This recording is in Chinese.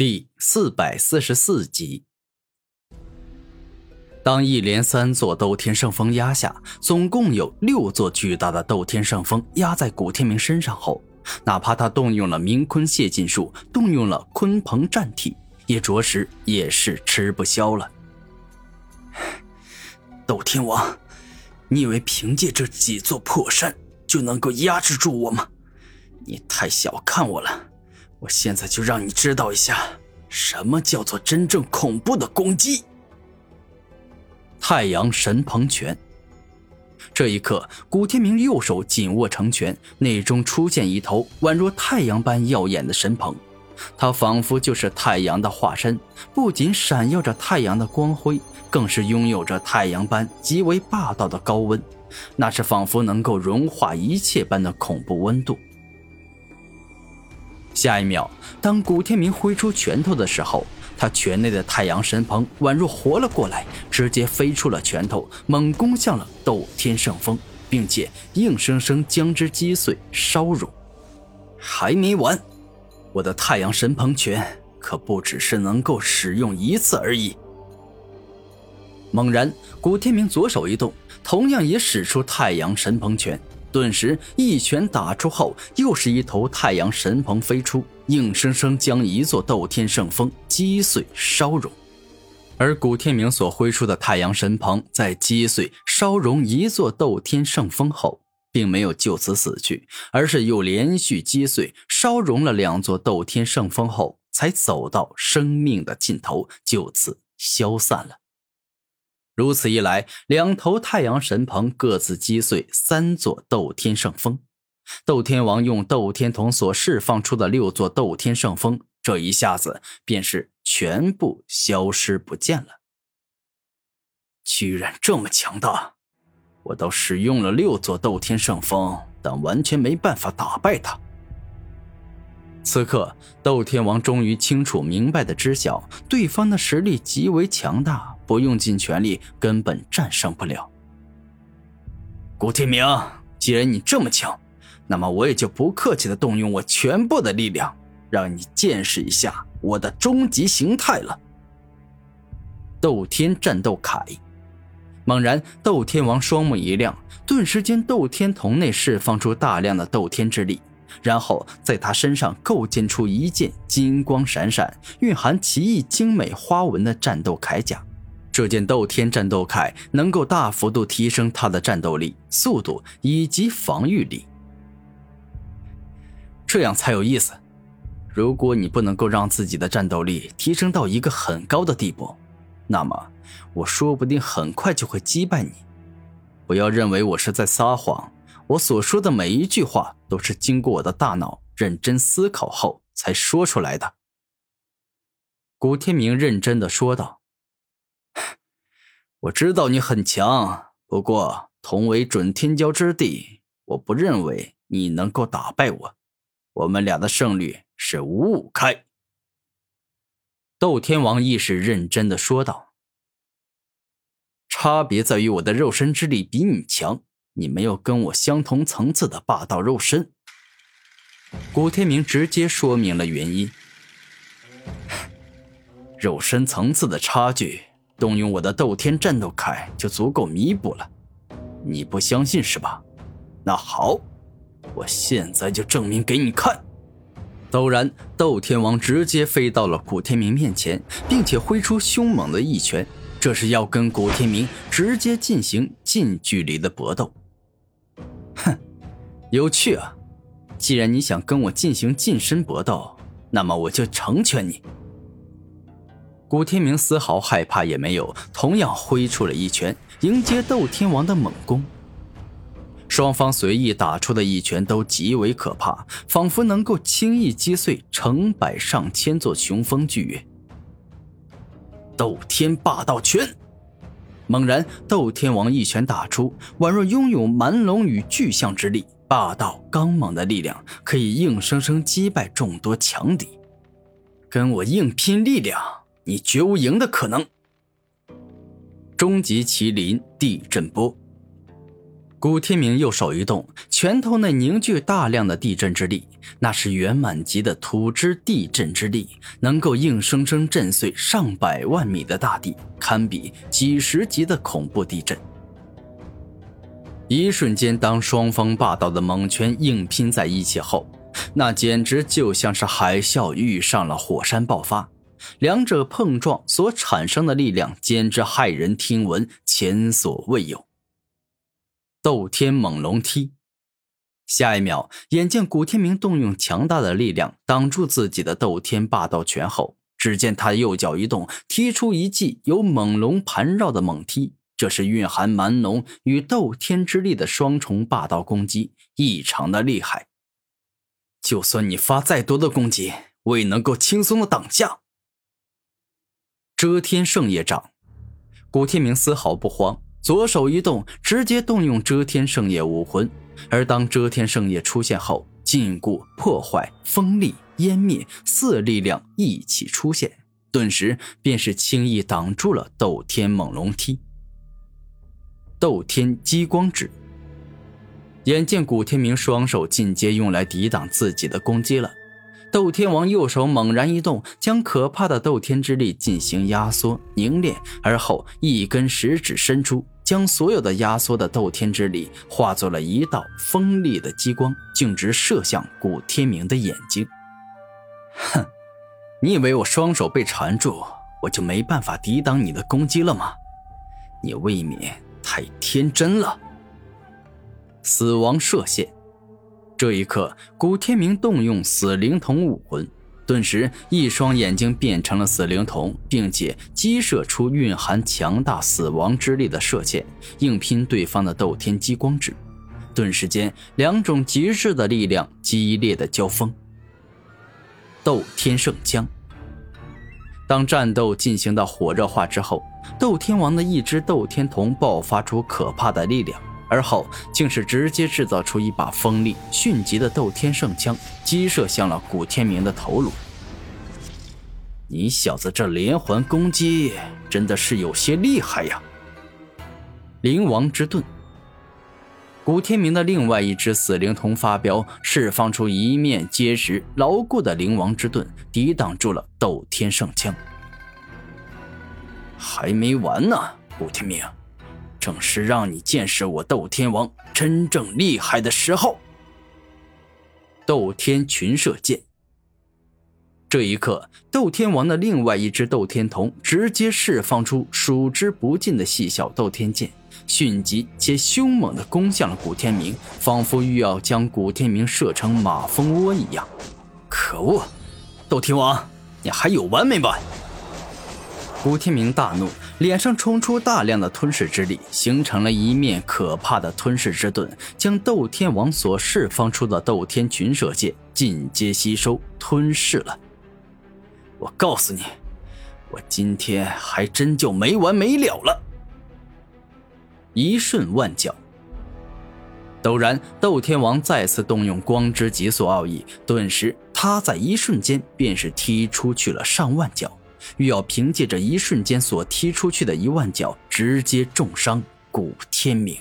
第四百四十四集，当一连三座斗天圣峰压下，总共有六座巨大的斗天圣峰压在古天明身上后，哪怕他动用了明坤泄劲术，动用了鲲鹏战体，也着实也是吃不消了。斗天王，你以为凭借这几座破山就能够压制住我吗？你太小看我了。我现在就让你知道一下，什么叫做真正恐怖的攻击。太阳神鹏拳。这一刻，古天明右手紧握成拳，内中出现一头宛若太阳般耀眼的神鹏，它仿佛就是太阳的化身，不仅闪耀着太阳的光辉，更是拥有着太阳般极为霸道的高温，那是仿佛能够融化一切般的恐怖温度。下一秒，当古天明挥出拳头的时候，他拳内的太阳神鹏宛若活了过来，直接飞出了拳头，猛攻向了斗天圣峰，并且硬生生将之击碎烧融。还没完，我的太阳神鹏拳可不只是能够使用一次而已。猛然，古天明左手一动，同样也使出太阳神鹏拳。顿时，一拳打出后，又是一头太阳神鹏飞出，硬生生将一座斗天圣峰击碎烧融。而古天明所挥出的太阳神鹏，在击碎烧融一座斗天圣峰后，并没有就此死去，而是又连续击碎烧融了两座斗天圣峰后，才走到生命的尽头，就此消散了。如此一来，两头太阳神鹏各自击碎三座斗天圣峰，斗天王用斗天瞳所释放出的六座斗天圣峰，这一下子便是全部消失不见了。居然这么强大！我都使用了六座斗天圣峰，但完全没办法打败他。此刻，斗天王终于清楚明白的知晓，对方的实力极为强大。不用尽全力，根本战胜不了。古天明，既然你这么强，那么我也就不客气的动用我全部的力量，让你见识一下我的终极形态了。斗天战斗铠。猛然，斗天王双目一亮，顿时间斗天瞳内释放出大量的斗天之力，然后在他身上构建出一件金光闪闪、蕴含奇异精美花纹的战斗铠甲。这件斗天战斗铠能够大幅度提升他的战斗力、速度以及防御力，这样才有意思。如果你不能够让自己的战斗力提升到一个很高的地步，那么我说不定很快就会击败你。不要认为我是在撒谎，我所说的每一句话都是经过我的大脑认真思考后才说出来的。”古天明认真的说道。我知道你很强，不过同为准天骄之地，我不认为你能够打败我。我们俩的胜率是五五开。斗天王亦是认真的说道：“差别在于我的肉身之力比你强，你没有跟我相同层次的霸道肉身。”古天明直接说明了原因：肉身层次的差距。动用我的斗天战斗铠就足够弥补了，你不相信是吧？那好，我现在就证明给你看。陡然，斗天王直接飞到了古天明面前，并且挥出凶猛的一拳，这是要跟古天明直接进行近距离的搏斗。哼，有趣啊！既然你想跟我进行近身搏斗，那么我就成全你。古天明丝毫害怕也没有，同样挥出了一拳迎接斗天王的猛攻。双方随意打出的一拳都极为可怕，仿佛能够轻易击碎成百上千座雄风巨岳。斗天霸道拳！猛然，斗天王一拳打出，宛若拥有蛮龙与巨象之力，霸道刚猛的力量可以硬生生击败众多强敌。跟我硬拼力量！你绝无赢的可能。终极麒麟地震波。古天明右手一动，拳头内凝聚大量的地震之力，那是圆满级的土之地震之力，能够硬生生震碎上百万米的大地，堪比几十级的恐怖地震。一瞬间，当双方霸道的猛拳硬拼在一起后，那简直就像是海啸遇上了火山爆发，两者碰撞所产生的力量简直骇人听闻，前所未有。斗天猛龙踢，下一秒，眼见古天明动用强大的力量挡住自己的斗天霸道拳后，只见他右脚一动，踢出一记由猛龙盘绕的猛踢。这是蕴含蛮龙与斗天之力的双重霸道攻击，异常的厉害。就算你发再多的攻击，我也能够轻松的挡下。遮天圣业掌，古天明丝毫不慌。左手一动，直接动用遮天圣业武魂。而当遮天圣业出现后，禁锢、破坏、锋利、湮灭四力量一起出现，顿时便是轻易挡住了斗天猛龙踢。斗天激光指。眼见古天明双手进阶用来抵挡自己的攻击了。斗天王右手猛然一动，将可怕的斗天之力进行压缩凝练，而后一根食指伸出，将所有的压缩的斗天之力化作了一道锋利的激光，径直射向古天明的眼睛。哼，你以为我双手被缠住，我就没办法抵挡你的攻击了吗？你未免太天真了。死亡射线。这一刻，古天明动用死灵瞳武魂，顿时一双眼睛变成了死灵瞳，并且激射出蕴含强大死亡之力的射线，硬拼对方的斗天激光指。顿时间，两种极致的力量激烈的交锋。斗天圣枪。当战斗进行到火热化之后，斗天王的一只斗天瞳爆发出可怕的力量。而后，竟是直接制造出一把锋利迅疾的斗天圣枪，击射向了古天明的头颅。你小子这连环攻击真的是有些厉害呀！灵王之盾，古天明的另外一只死灵瞳发飙，释放出一面结实牢固的灵王之盾，抵挡住了斗天圣枪。还没完呢，古天明。正是让你见识我斗天王真正厉害的时候。斗天群射剑。这一刻，斗天王的另外一只斗天瞳直接释放出数之不尽的细小斗天剑，迅疾且凶猛地攻向了古天明，仿佛欲要将古天明射成马蜂窝一样。可恶，斗天王，你还有完没完？古天明大怒，脸上冲出大量的吞噬之力，形成了一面可怕的吞噬之盾，将斗天王所释放出的斗天群射界尽皆吸收吞噬了。我告诉你，我今天还真就没完没了了！一瞬万角，陡然，斗天王再次动用光之极速奥义，顿时他在一瞬间便是踢出去了上万脚。欲要凭借着一瞬间所踢出去的一万脚，直接重伤古天明。